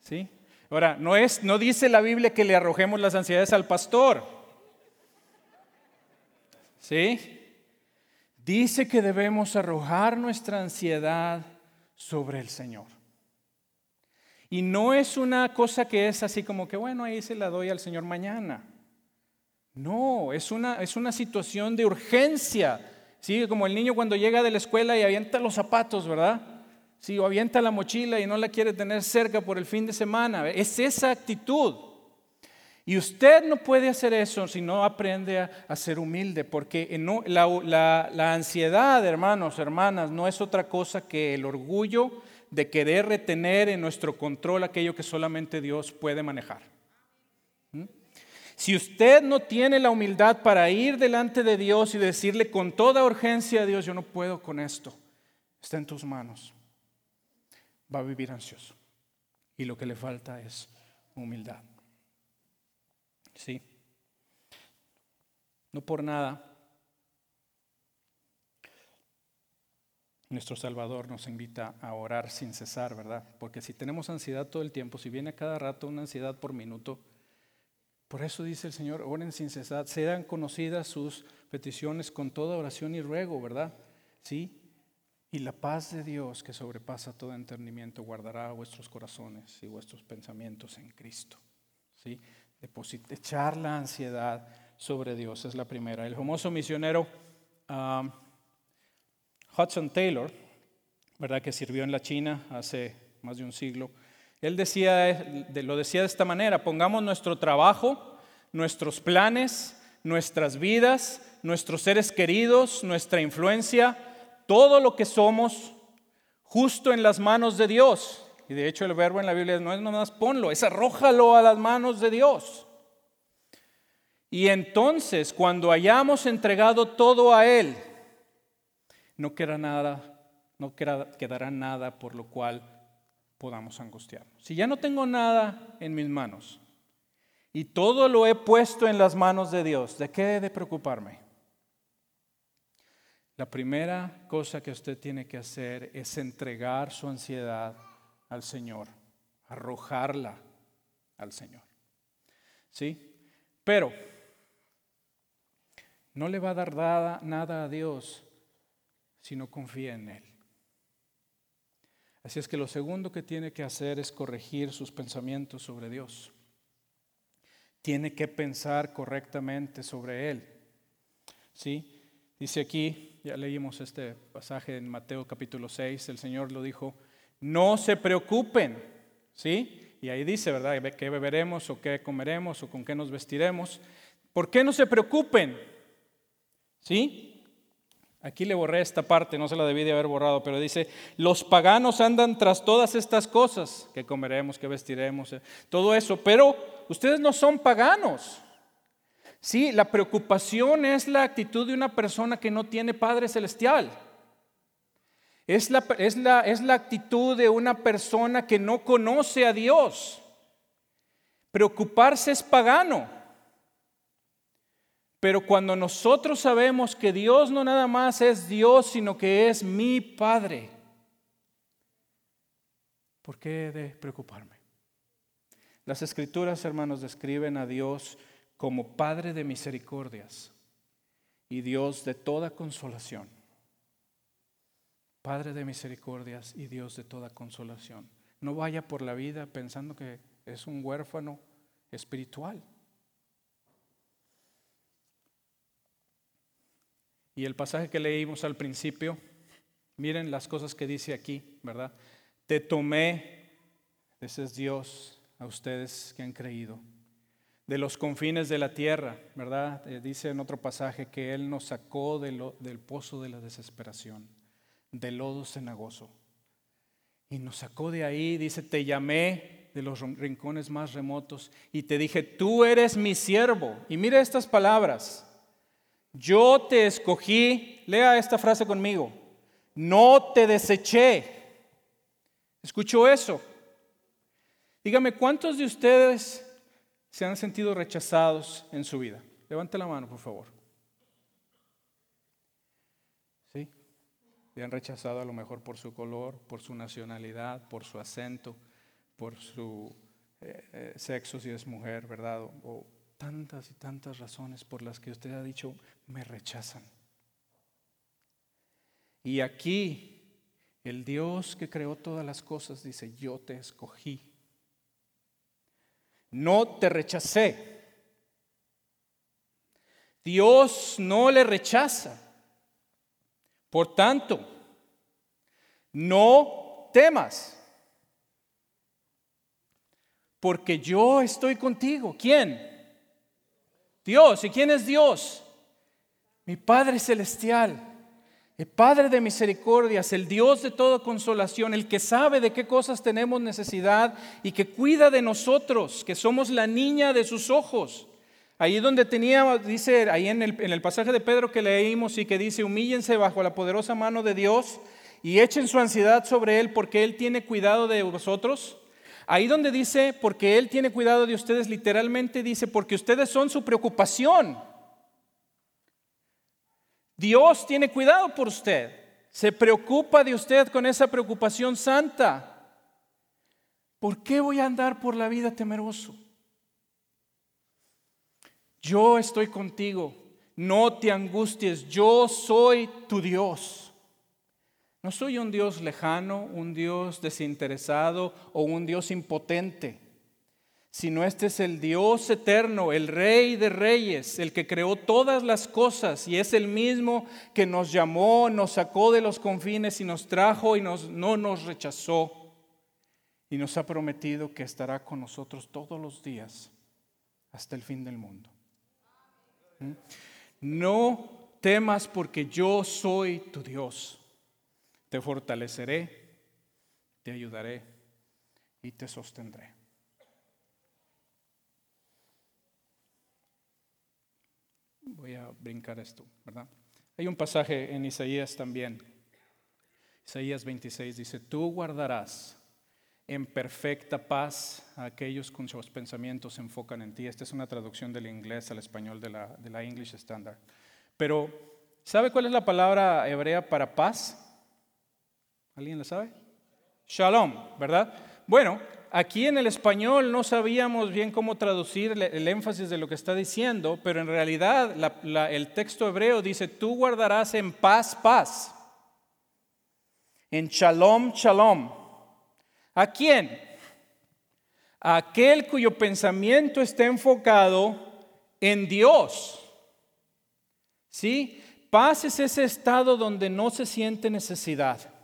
¿Sí? Ahora, no, es, no dice la Biblia que le arrojemos las ansiedades al pastor. ¿Sí? Dice que debemos arrojar nuestra ansiedad sobre el Señor. Y no es una cosa que es así como que, bueno, ahí se la doy al Señor mañana. No, es una, es una situación de urgencia. Sí, como el niño cuando llega de la escuela y avienta los zapatos, ¿verdad? Sí, o avienta la mochila y no la quiere tener cerca por el fin de semana. Es esa actitud. Y usted no puede hacer eso si no aprende a, ser humilde, porque la, la ansiedad, hermanos, hermanas, no es otra cosa que el orgullo de querer retener en nuestro control aquello que solamente Dios puede manejar. Si usted no tiene la humildad para ir delante de Dios y decirle con toda urgencia a Dios, yo no puedo con esto, está en tus manos, va a vivir ansioso. Y lo que le falta es humildad. Sí. No por nada Nuestro Salvador nos invita a orar sin cesar, ¿verdad? Porque si tenemos ansiedad todo el tiempo, si viene cada rato una ansiedad por minuto, por eso dice el Señor, oren sin cesar, sean conocidas sus peticiones con toda oración y ruego, ¿verdad? ¿Sí? Y la paz de Dios que sobrepasa todo entendimiento guardará vuestros corazones y vuestros pensamientos en Cristo. ¿Sí? echar la ansiedad sobre Dios es la primera. El famoso misionero... Ah, Hudson Taylor, ¿verdad? que sirvió en la China hace más de un siglo, él decía, lo decía de esta manera, pongamos nuestro trabajo, nuestros planes, nuestras vidas, nuestros seres queridos, nuestra influencia, todo lo que somos, justo en las manos de Dios. Y de hecho el verbo en la Biblia no es nomás ponlo, es arrójalo a las manos de Dios. Y entonces, cuando hayamos entregado todo a Él, no quedará nada, no quedará nada por lo cual podamos angustiarnos. Si ya no tengo nada en mis manos y todo lo he puesto en las manos de Dios, ¿de qué he de preocuparme? La primera cosa que usted tiene que hacer es entregar su ansiedad al Señor, arrojarla al Señor. ¿Sí? Pero no le va a dar nada, nada a Dios si no confía en Él. Así es que lo segundo que tiene que hacer es corregir sus pensamientos sobre Dios. Tiene que pensar correctamente sobre Él. ¿Sí? Dice aquí, ya leímos este pasaje en Mateo capítulo 6, el Señor lo dijo, no se preocupen, ¿sí? Y ahí dice, ¿verdad? ¿Qué beberemos o qué comeremos o con qué nos vestiremos? ¿Por qué no se preocupen? ¿Sí? Aquí le borré esta parte, no se la debí de haber borrado, pero dice, los paganos andan tras todas estas cosas, que comeremos, que vestiremos, eh, todo eso, pero ustedes no son paganos. Sí, la preocupación es la actitud de una persona que no tiene Padre Celestial. Es la, es la, es la actitud de una persona que no conoce a Dios. Preocuparse es pagano. Pero cuando nosotros sabemos que Dios no nada más es Dios, sino que es mi Padre, ¿por qué he de preocuparme? Las escrituras, hermanos, describen a Dios como Padre de misericordias y Dios de toda consolación. Padre de misericordias y Dios de toda consolación. No vaya por la vida pensando que es un huérfano espiritual. Y el pasaje que leímos al principio, miren las cosas que dice aquí, ¿verdad? Te tomé, ese es Dios, a ustedes que han creído de los confines de la tierra, ¿verdad? Eh, dice en otro pasaje que Él nos sacó del pozo de la desesperación, del lodo cenagoso. Y nos sacó de ahí, dice, te llamé de los rincones más remotos y te dije, tú eres mi siervo. Y mira estas palabras, yo te escogí, lea esta frase conmigo, no te deseché. ¿Escuchó eso? Dígame, ¿cuántos de ustedes se han sentido rechazados en su vida? Levante la mano, por favor. ¿Sí? Le han rechazado a lo mejor por su color, por su nacionalidad, por su acento, por su eh, eh, sexo si es mujer, ¿verdad? O, tantas y tantas razones por las que usted ha dicho, me rechazan. Y aquí el Dios que creó todas las cosas dice, yo te escogí no te rechacé. Dios no le rechaza. Por tanto, no temas, porque yo estoy contigo. ¿Quién? Dios. ¿Y quién es Dios? Mi Padre Celestial. El Padre de misericordias, el Dios de toda consolación, el que sabe de qué cosas tenemos necesidad y que cuida de nosotros, que somos la niña de sus ojos. Ahí donde tenía, dice, ahí en el, en el pasaje de Pedro que leímos y que dice, humíllense bajo la poderosa mano de Dios y echen su ansiedad sobre Él porque Él tiene cuidado de vosotros. Ahí donde dice, porque Él tiene cuidado de ustedes, literalmente dice, porque ustedes son su preocupación. Dios tiene cuidado por usted. Se preocupa de usted con esa preocupación santa. ¿Por qué voy a andar por la vida temeroso? Yo estoy contigo. No te angusties. Yo soy tu Dios. No soy un Dios lejano, un Dios desinteresado o un Dios impotente sino este es el Dios eterno, el Rey de Reyes, el que creó todas las cosas y es el mismo que nos llamó, nos sacó de los confines y nos trajo y nos, no nos rechazó y nos ha prometido que estará con nosotros todos los días hasta el fin del mundo. ¿Mm? No temas porque yo soy tu Dios. Te fortaleceré, te ayudaré y te sostendré. voy a brincar esto, ¿verdad? Hay un pasaje en Isaías también. Isaías 26 dice, tú guardarás en perfecta paz a aquellos cuyos pensamientos se enfocan en ti. Esta es una traducción del inglés al español de la, de la English Standard. Pero, ¿sabe cuál es la palabra hebrea para paz? ¿Alguien la sabe? Shalom, ¿verdad? Bueno, aquí en el español no sabíamos bien cómo traducir el énfasis de lo que está diciendo, pero en realidad el texto hebreo dice, tú guardarás en paz, paz. En shalom, shalom. ¿A quién? A aquel cuyo pensamiento está enfocado en Dios. ¿Sí? Paz es ese estado donde no se siente necesidad,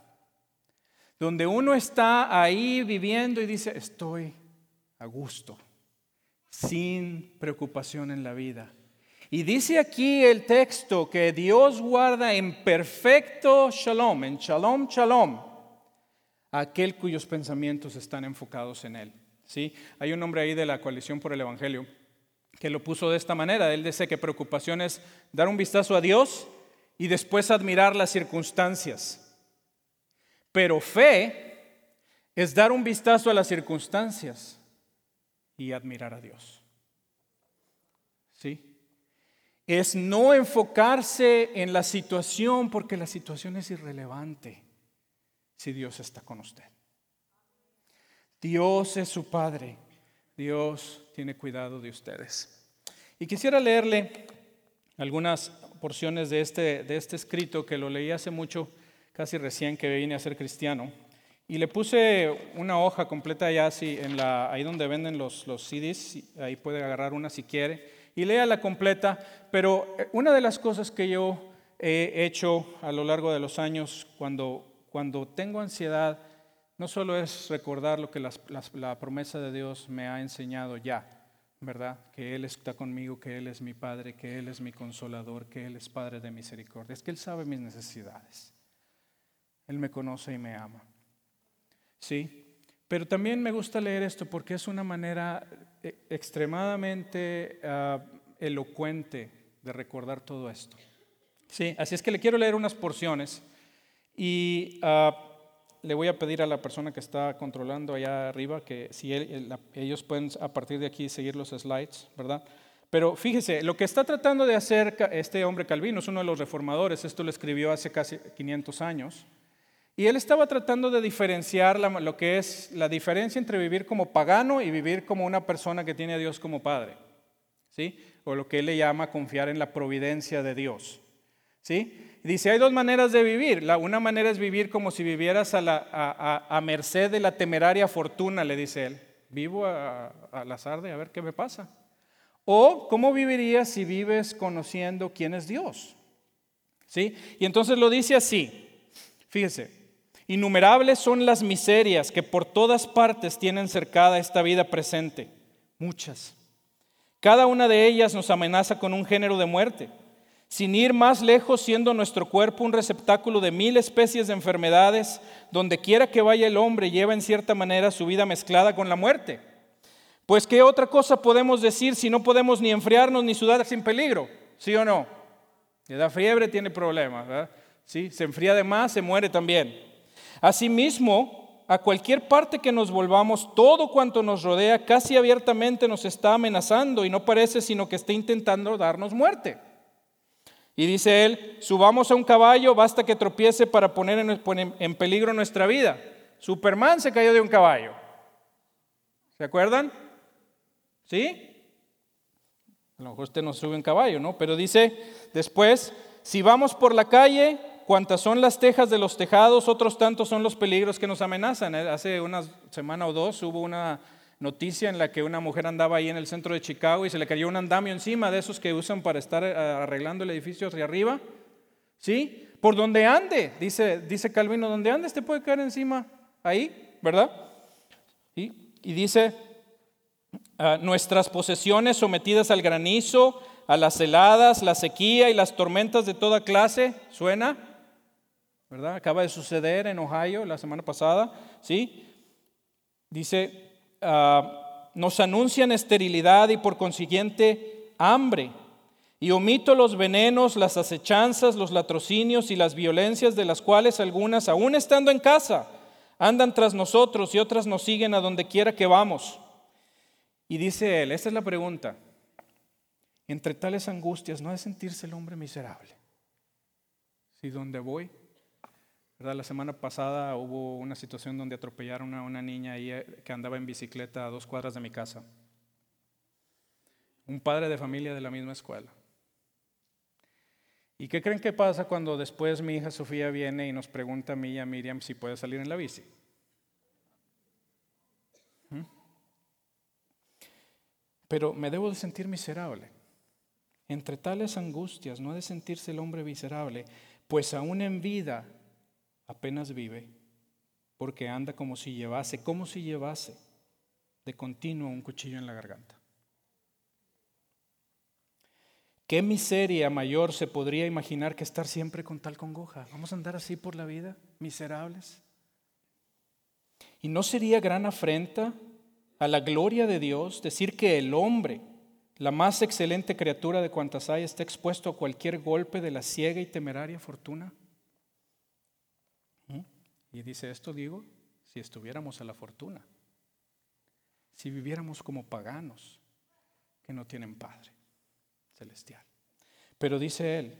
donde uno está ahí viviendo y dice, estoy a gusto, sin preocupación en la vida. Y dice aquí el texto que Dios guarda en perfecto shalom, en shalom, shalom, aquel cuyos pensamientos están enfocados en Él. ¿Sí? Hay un hombre ahí de la coalición por el Evangelio que lo puso de esta manera. Él dice que preocupación es dar un vistazo a Dios y después admirar las circunstancias. Pero fe es dar un vistazo a las circunstancias y admirar a Dios. ¿Sí? Es no enfocarse en la situación porque la situación es irrelevante si Dios está con usted. Dios es su Padre. Dios tiene cuidado de ustedes. Y quisiera leerle algunas porciones de este, de este escrito que lo leí hace mucho, casi recién que vine a ser cristiano. Y le puse una hoja completa ya así, en la, ahí donde venden los, los CDs, ahí puede agarrar una si quiere, y lea la completa. Pero eh, una de las cosas que yo he hecho a lo largo de los años cuando, cuando tengo ansiedad, no solo es recordar lo que la promesa de Dios me ha enseñado ya, ¿verdad? Que Él está conmigo, que Él es mi Padre, que Él es mi consolador, que Él es Padre de misericordia. Es que Él sabe mis necesidades. Él me conoce y me ama. ¿Sí? Pero también me gusta leer esto porque es una manera eh, extremadamente ah, elocuente de recordar todo esto. Sí, así es que le quiero leer unas porciones y uh, le voy a pedir a la persona que está controlando allá arriba que si ellos pueden a partir de aquí seguir los slides, ¿verdad? Pero fíjese, lo que está tratando de hacer este hombre Calvino es uno de los reformadores, esto lo escribió hace casi 500 años, y él estaba tratando de diferenciar lo que es la diferencia entre vivir como pagano y vivir como una persona que tiene a Dios como Padre, ¿sí? O lo que él le llama confiar en la providencia de Dios, ¿sí? Dice, hay dos maneras de vivir. La, una manera es vivir como si vivieras a, merced de la temeraria fortuna, le dice él. Vivo al azar de a ver qué me pasa. O, ¿cómo vivirías si vives conociendo quién es Dios? ¿Sí? Y entonces lo dice así. Fíjese, innumerables son las miserias que por todas partes tienen cercada esta vida presente. Muchas. Cada una de ellas nos amenaza con un género de muerte sin ir más lejos, siendo nuestro cuerpo un receptáculo de mil especies de enfermedades, donde quiera que vaya el hombre lleva en cierta manera su vida mezclada con la muerte. Pues qué otra cosa podemos decir si no podemos ni enfriarnos ni sudar sin peligro, ¿sí o no? Le da fiebre, tiene problemas, ¿verdad? ¿Sí? Se enfría de más, se muere también. Asimismo, a cualquier parte que nos volvamos, todo cuanto nos rodea casi abiertamente nos está amenazando y no parece sino que está intentando darnos muerte. Y dice él, subamos a un caballo, basta que tropiece para poner en, peligro nuestra vida. Superman se cayó de un caballo. ¿Se acuerdan? ¿Sí? A lo mejor usted no sube un caballo, ¿no? Pero dice después, si vamos por la calle, cuantas son las tejas de los tejados, otros tantos son los peligros que nos amenazan. Hace una semana o dos hubo una noticia en la que una mujer andaba ahí en el centro de Chicago y se le cayó un andamio encima de esos que usan para estar eh, arreglando el edificio hacia arriba. ¿Sí? Por donde ande, dice, dice Calvino, donde ande te puede caer encima ahí, ¿verdad? Y, dice, ah, nuestras posesiones sometidas al granizo, a las heladas, la sequía y las tormentas de toda clase, ¿suena? ¿Verdad? Acaba de suceder en Ohio la semana pasada, ¿sí? Dice, Ah, nos anuncian esterilidad y por consiguiente hambre. Y omito los venenos, las acechanzas, los latrocinios y las violencias de las cuales algunas, aún estando en casa, andan tras nosotros y otras nos siguen a donde quiera que vamos. Y dice él, esta es la pregunta, entre tales angustias no de sentirse el hombre miserable. Si donde voy la semana pasada hubo una situación donde atropellaron a una niña eh, que andaba en bicicleta a dos cuadras de mi casa. Un padre de familia de la misma escuela. ¿Y qué creen que pasa cuando después mi hija Sofía viene y nos pregunta a mí y a Miriam si puede salir en la bici? ¿Mm? Pero me debo de sentir miserable. Entre tales angustias no ha de sentirse el hombre miserable, pues aún en vida apenas vive, porque anda como si llevase, como si llevase de continuo un cuchillo en la garganta. ¿Qué miseria mayor se podría imaginar que estar siempre con tal congoja? ¿Vamos a andar así por la vida, miserables? ¿Y no sería gran afrenta a la gloria de Dios decir que el hombre, la más excelente criatura de cuantas hay, está expuesto a cualquier golpe de la ciega y temeraria fortuna? Y dice esto, digo, si estuviéramos a la fortuna, si viviéramos como paganos que no tienen padre celestial. Pero dice él,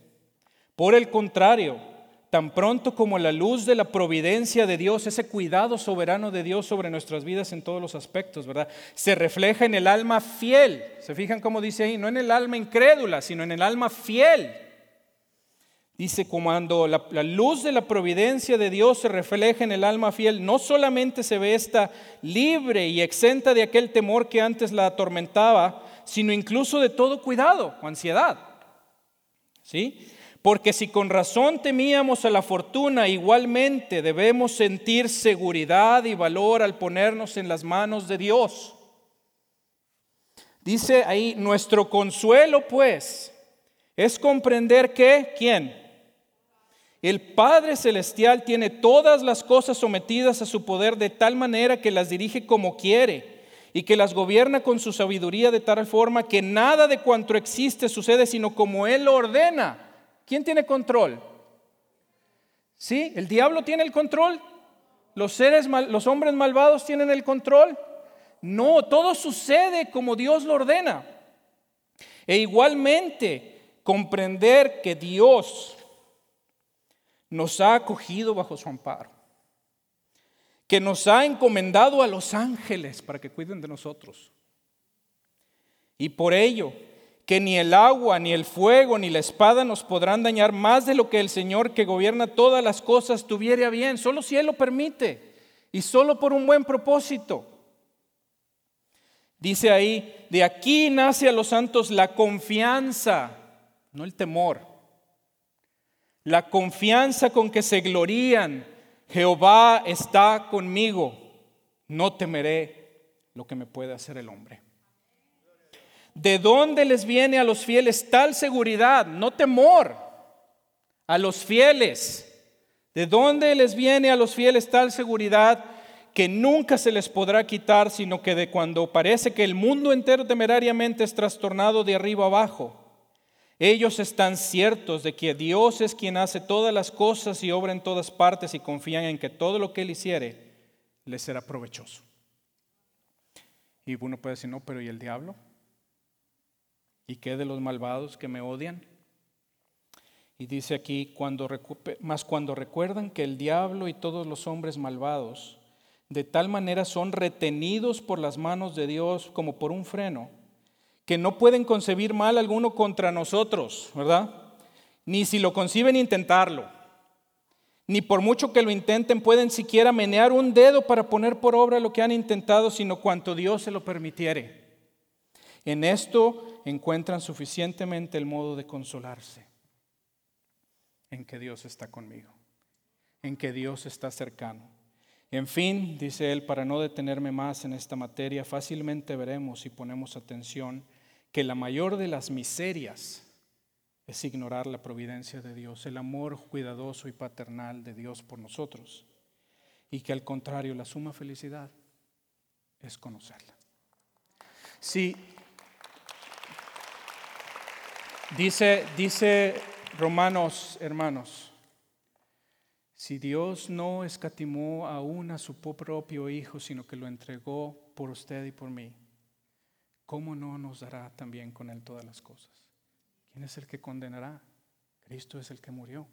por el contrario, tan pronto como la luz de la providencia de Dios, ese cuidado soberano de Dios sobre nuestras vidas en todos los aspectos, ¿verdad? Se refleja en el alma fiel. ¿Se fijan cómo dice ahí? No en el alma incrédula, sino en el alma fiel. Dice, cuando la, luz de la providencia de Dios se refleja en el alma fiel, no solamente se ve esta libre y exenta de aquel temor que antes la atormentaba, sino incluso de todo cuidado o ansiedad. ¿Sí? Porque si con razón temíamos a la fortuna, igualmente debemos sentir seguridad y valor al ponernos en las manos de Dios. Dice ahí, nuestro consuelo pues es comprender que, ¿quién? El Padre Celestial tiene todas las cosas sometidas a su poder de tal manera que las dirige como quiere y que las gobierna con su sabiduría de tal forma que nada de cuanto existe sucede sino como Él lo ordena. ¿Quién tiene control? ¿Sí? ¿El diablo tiene el control? ¿Los seres, los hombres malvados tienen el control? No, todo sucede como Dios lo ordena. E igualmente comprender que Dios nos ha acogido bajo su amparo que nos ha encomendado a los ángeles para que cuiden de nosotros. Y por ello, que ni el agua, ni el fuego, ni la espada nos podrán dañar más de lo que el Señor que gobierna todas las cosas tuviera bien, solo si Él lo permite y solo por un buen propósito. Dice ahí, de aquí nace a los santos la confianza, no el temor, la confianza con que se glorían Jehová está conmigo, no temeré lo que me puede hacer el hombre. ¿De dónde les viene a los fieles tal seguridad, no temor? A los fieles. ¿De dónde les viene a los fieles tal seguridad que nunca se les podrá quitar, sino que de cuando parece que el mundo entero temerariamente es trastornado de arriba abajo? Ellos están ciertos de que Dios es quien hace todas las cosas y obra en todas partes y confían en que todo lo que Él hiciere les será provechoso. Y uno puede decir, no, pero ¿y el diablo? ¿Y qué de los malvados que me odian? Y dice aquí, cuando, más cuando recuerdan que el diablo y todos los hombres malvados de tal manera son retenidos por las manos de Dios como por un freno, que no pueden concebir mal alguno contra nosotros, ¿verdad? Ni si lo conciben intentarlo. Ni por mucho que lo intenten pueden siquiera menear un dedo para poner por obra lo que han intentado, sino cuanto Dios se lo permitiere. En esto encuentran suficientemente el modo de consolarse, en que Dios está conmigo, en que Dios está cercano. En fin, dice él, para no detenerme más en esta materia, fácilmente veremos si ponemos atención que la mayor de las miserias es ignorar la providencia de Dios, el amor cuidadoso y paternal de Dios por nosotros, y que al contrario la suma felicidad es conocerla. Sí, dice, dice Romanos, hermanos, si Dios no escatimó aún a su propio Hijo, sino que lo entregó por usted y por mí, ¿cómo no nos dará también con Él todas las cosas? ¿Quién es el que condenará? Cristo es el que murió.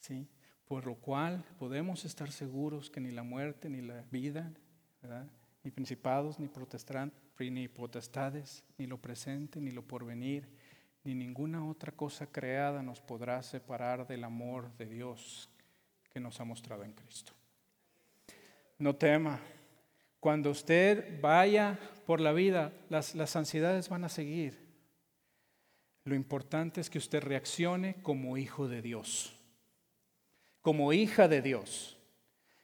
¿sí? Por lo cual podemos estar seguros que ni la muerte, ni la vida, ni principados, ni, ni potestades, ni lo presente, ni lo porvenir, ni ninguna otra cosa creada nos podrá separar del amor de Dios que nos ha mostrado en Cristo. No tema, cuando usted vaya por la vida, las, ansiedades van a seguir. Lo importante es que usted reaccione como hijo de Dios, como hija de Dios.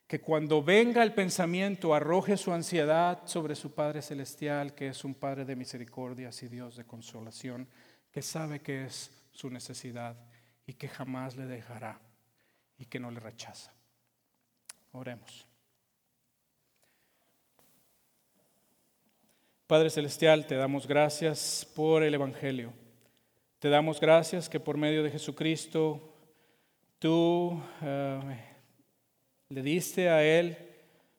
Que cuando venga el pensamiento arroje su ansiedad sobre su Padre Celestial, que es un Padre de misericordias y Dios de consolación, que sabe que es su necesidad y que jamás le dejará y que no le rechaza. Oremos. Padre Celestial, te damos gracias por el Evangelio. Te damos gracias que por medio de Jesucristo tú eh, le diste a Él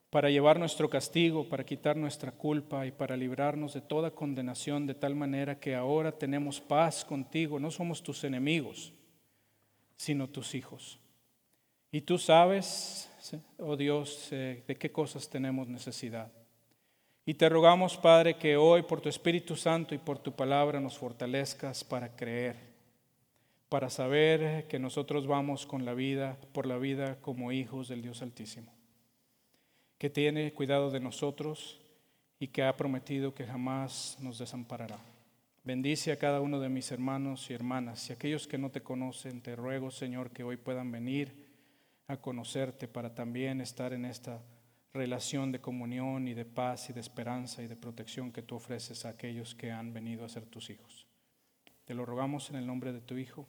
para llevar nuestro castigo, para quitar nuestra culpa y para librarnos de toda condenación, de tal manera que ahora tenemos paz contigo. No somos tus enemigos, sino tus hijos. Y tú sabes, oh Dios, eh, de qué cosas tenemos necesidad. Y te rogamos, Padre, que hoy por tu Espíritu Santo y por tu palabra nos fortalezcas para creer, para saber que nosotros vamos con la vida, por la vida como hijos del Dios Altísimo, que tiene cuidado de nosotros y que ha prometido que jamás nos desamparará. Bendice a cada uno de mis hermanos y hermanas y aquellos que no te conocen, te ruego, Señor, que hoy puedan venir a conocerte para también estar en esta relación de comunión y de paz y de esperanza y de protección que tú ofreces a aquellos que han venido a ser tus hijos. Te lo rogamos en el nombre de tu Hijo,